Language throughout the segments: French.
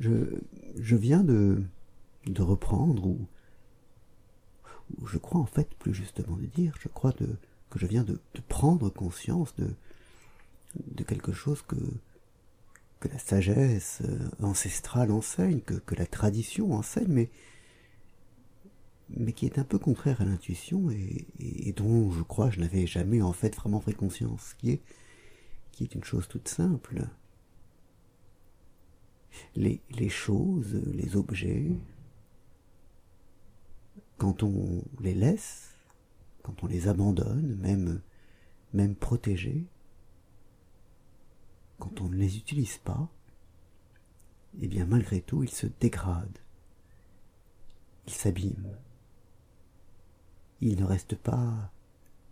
je, je viens de, de reprendre, ou, je crois en fait plus justement de dire, je crois de, que je viens de, prendre conscience de, quelque chose que, la sagesse euh, ancestrale enseigne, que, la tradition enseigne, mais, mais qui est un peu contraire à l'intuition et, et, dont je crois je n'avais jamais en fait vraiment pris conscience, qui est, qui est une chose toute simple. Les, choses, les objets, quand on les laisse, quand on les abandonne, même, même protégés, quand on ne les utilise pas, eh bien malgré tout, ils se dégradent, ils s'abîment, ils ne restent pas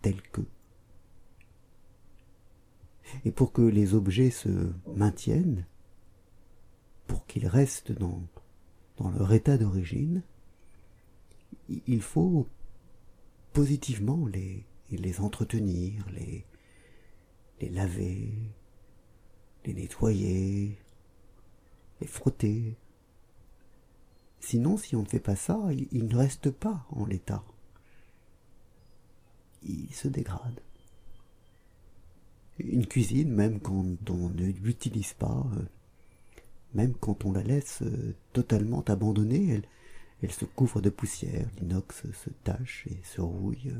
tels que. Et pour que les objets se maintiennent, pour qu'ils restent dans, leur état d'origine, il faut positivement les, entretenir, les, laver, les nettoyer, les frotter. Sinon, si on ne fait pas ça, ils ne restent pas en l'état. Ils se dégradent. Une cuisine, même quand on ne l'utilise pas, euh, même quand on la laisse euh, totalement abandonnée, elle, se couvre de poussière, l'inox se tache et se rouille.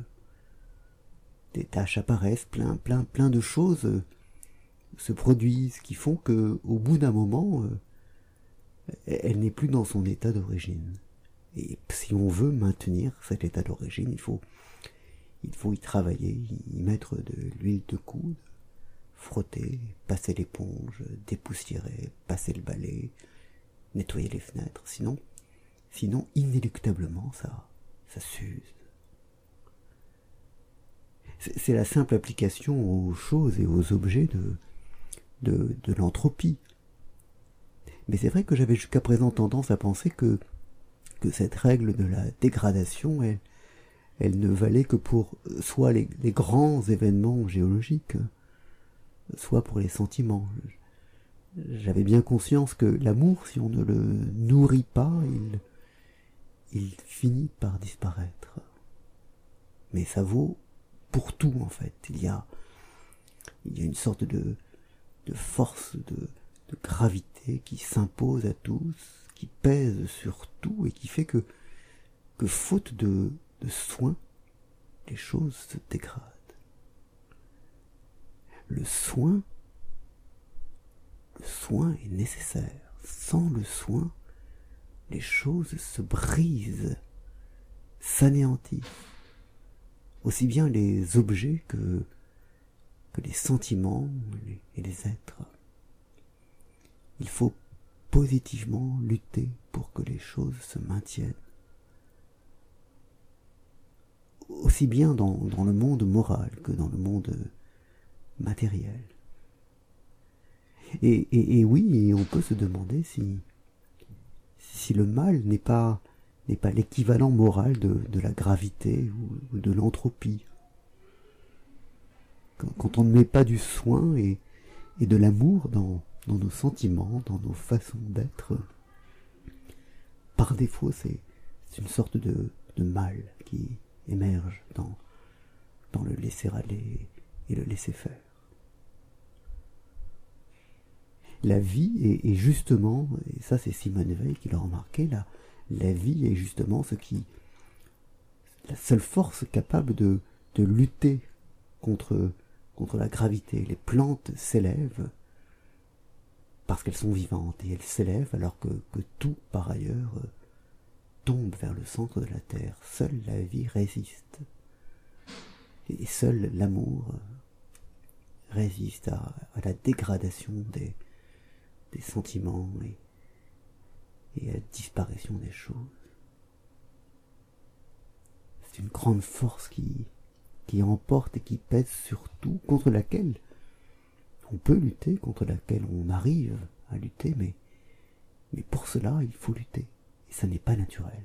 Des taches apparaissent, plein, plein, plein de choses euh, se produisent qui font que, au bout d'un moment, elle n'est plus dans son état d'origine. Et si on veut maintenir cet état d'origine, il faut, il faut y travailler, y mettre de l'huile de coude, frotter, passer l'éponge, dépoussiérer, passer le balai, nettoyer les fenêtres. Sinon, sinon, inéluctablement, ça, ça s'use. C'est la simple application aux choses et aux objets de, de, l'entropie. Mais c'est vrai que j'avais jusqu'à présent tendance à penser que, cette règle de la dégradation, elle, ne valait que pour soit les, les grands événements géologiques, soit pour les sentiments. J'avais bien conscience que l'amour, si on ne le nourrit pas, il, finit par disparaître. Mais ça vaut pour tout en fait. Il y a, une sorte de, force de, gravité qui s'impose à tous, qui pèse sur tout et qui fait que, faute de, de soin, les choses se dégradent. Le soin, le soin est nécessaire. Sans le soin, les choses se brisent, s'anéantissent. Aussi bien les objets que, les sentiments et les êtres. Il faut positivement lutter pour que les choses se maintiennent. Aussi bien dans, dans le monde moral que dans le monde matériel. Et, et, oui, on peut se demander si, le mal n'est pas l'équivalent moral de, la gravité ou, de l'entropie. Quand, on ne met pas du soin et, de l'amour dans, nos sentiments, dans nos façons d'être, par défaut, c'est une sorte de, mal qui émerge dans, dans le laisser aller et le laisser faire. La vie est, justement, et ça c'est Simone Veil qui l'a remarqué, la, la vie est justement ce qui, la seule force capable de, lutter contre, la gravité. Les plantes s'élèvent parce qu'elles sont vivantes et elles s'élèvent alors que, tout par ailleurs tombe vers le centre de la terre. Seule la vie résiste. Et seul l'amour résiste à la dégradation des, des sentiments et, et la disparition des choses. C'est une grande force qui, qui emporte et qui pèse sur tout, contre laquelle on peut lutter, contre laquelle on arrive à lutter, mais, mais pour cela il faut lutter, et ça n'est pas naturel.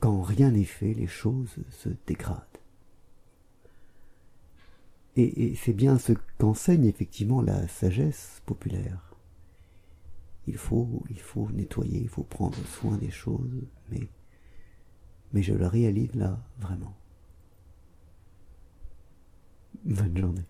Quand rien n'est fait, les choses se dégradent. Et, c'est bien ce qu'enseigne effectivement la sagesse populaire. il faut, il faut nettoyer, il faut prendre soin des choses, mais, mais je le réalise là, vraiment. Bonne journée.